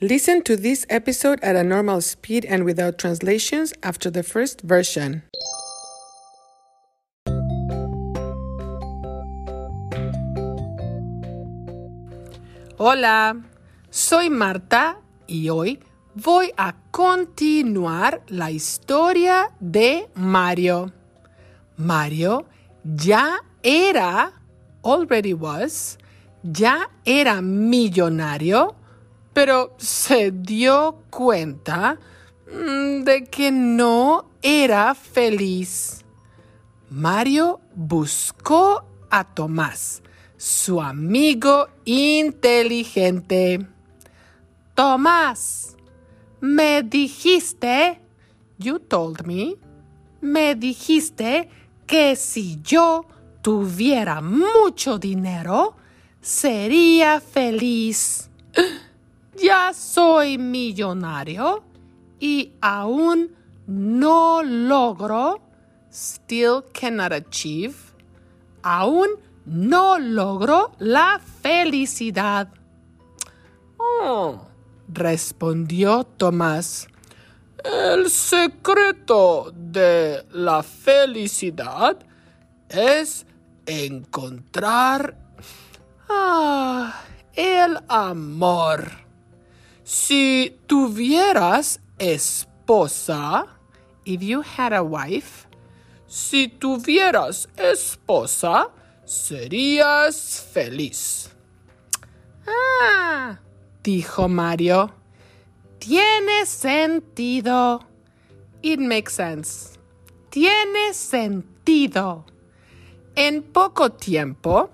Listen to this episode at a normal speed and without translations after the first version. Hola, soy Marta y hoy voy a continuar la historia de Mario. Mario ya era, already was, ya era millonario, pero se dio cuenta mm, de que no era feliz. Mario buscó a Tomás, su amigo inteligente. Tomás, me dijiste, you told me, me dijiste que si yo tuviera mucho dinero, sería feliz. Ya soy millonario y aún no logro, still cannot achieve, aún no logro la felicidad. Oh, respondió Tomás. El secreto de la felicidad es encontrar ah, el amor. Si tuvieras esposa, if you had a wife, si tuvieras esposa, serías feliz. Ah, dijo Mario. Tiene sentido. It makes sense. Tiene sentido. En poco tiempo,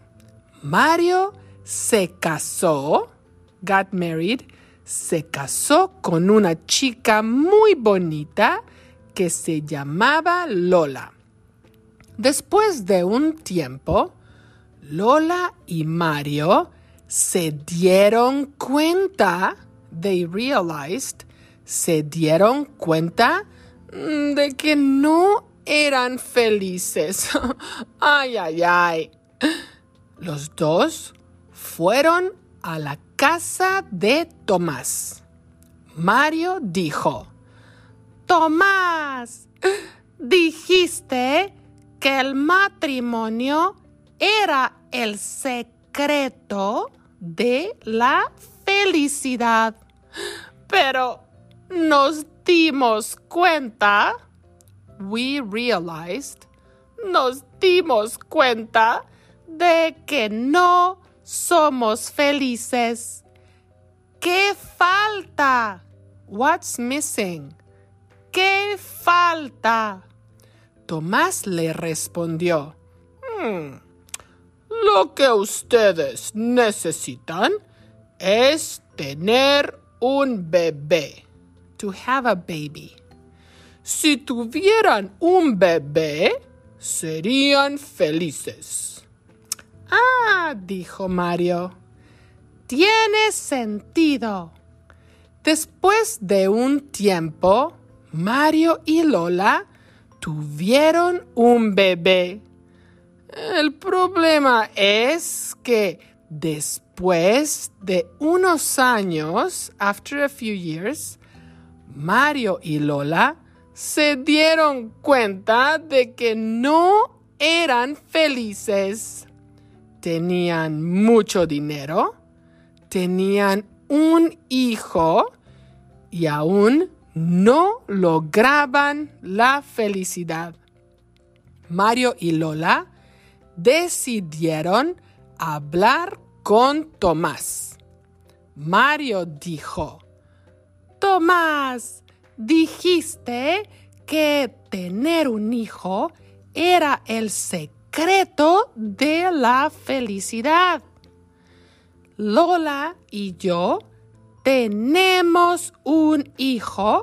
Mario se casó, got married, se casó con una chica muy bonita que se llamaba Lola. Después de un tiempo, Lola y Mario se dieron cuenta, they realized, se dieron cuenta de que no eran felices. ay, ay, ay. Los dos fueron a la casa de Tomás. Mario dijo, Tomás, dijiste que el matrimonio era el secreto de la felicidad. Pero nos dimos cuenta, we realized, nos dimos cuenta de que no somos felices. ¿Qué falta? What's missing? ¿Qué falta? Tomás le respondió, hmm, lo que ustedes necesitan es tener un bebé. To have a baby. Si tuvieran un bebé, serían felices. Ah, dijo Mario. Tiene sentido. Después de un tiempo, Mario y Lola tuvieron un bebé. El problema es que después de unos años, after a few years, Mario y Lola se dieron cuenta de que no eran felices. Tenían mucho dinero, tenían un hijo y aún no lograban la felicidad. Mario y Lola decidieron hablar con Tomás. Mario dijo, Tomás, dijiste que tener un hijo era el secreto de la felicidad. Lola y yo tenemos un hijo,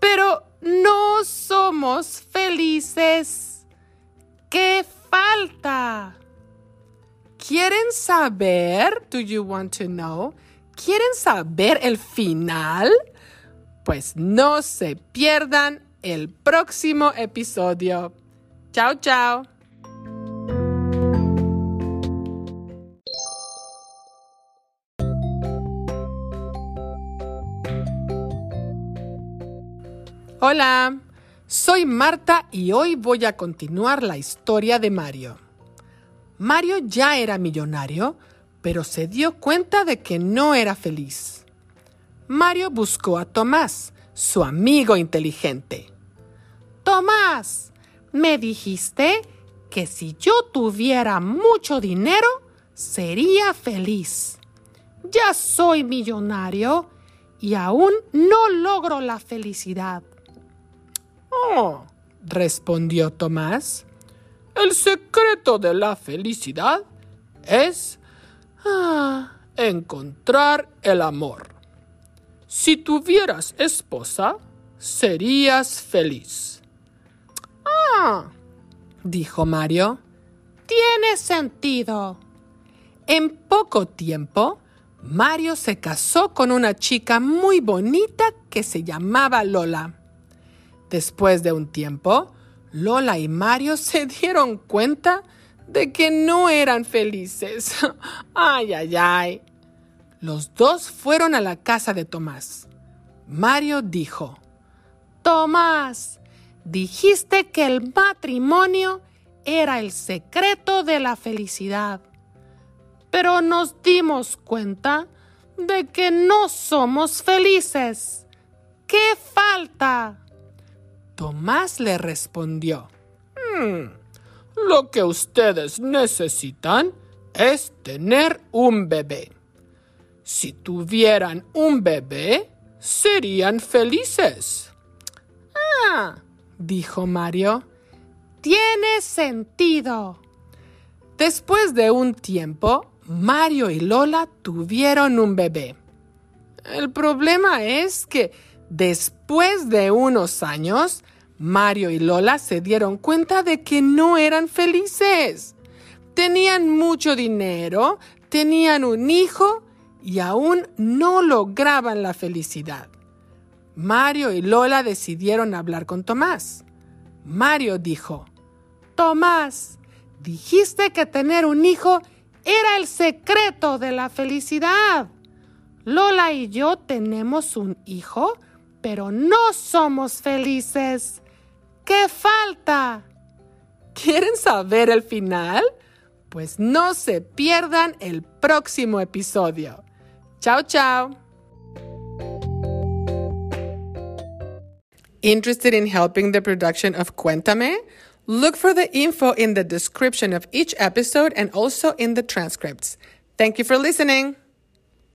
pero no somos felices. ¿Qué falta? ¿Quieren saber? Do you want to know? ¿Quieren saber el final? Pues no se pierdan el próximo episodio. Chao, chao. Hola, soy Marta y hoy voy a continuar la historia de Mario. Mario ya era millonario, pero se dio cuenta de que no era feliz. Mario buscó a Tomás, su amigo inteligente. Tomás, me dijiste que si yo tuviera mucho dinero, sería feliz. Ya soy millonario y aún no logro la felicidad. Respondió Tomás, el secreto de la felicidad es ah, encontrar el amor. Si tuvieras esposa, serías feliz. Ah, dijo Mario, tiene sentido. En poco tiempo, Mario se casó con una chica muy bonita que se llamaba Lola. Después de un tiempo, Lola y Mario se dieron cuenta de que no eran felices. ay, ay, ay. Los dos fueron a la casa de Tomás. Mario dijo, Tomás, dijiste que el matrimonio era el secreto de la felicidad pero nos dimos cuenta de que no somos felices. ¿Qué falta? Tomás le respondió, hmm, lo que ustedes necesitan es tener un bebé. Si tuvieran un bebé, serían felices. Ah, dijo Mario, tiene sentido. Después de un tiempo, Mario y Lola tuvieron un bebé. El problema es que después de unos años, Mario y Lola se dieron cuenta de que no eran felices. Tenían mucho dinero, tenían un hijo y aún no lograban la felicidad. Mario y Lola decidieron hablar con Tomás. Mario dijo, Tomás, dijiste que tener un hijo era el secreto de la felicidad. Lola y yo tenemos un hijo, pero no somos felices. ¿Qué falta? ¿Quieren saber el final? Pues no se pierdan el próximo episodio. Chao, chao. Interested in helping the production of Cuéntame? Look for the info in the description of each episode and also in the transcripts. Thank you for listening.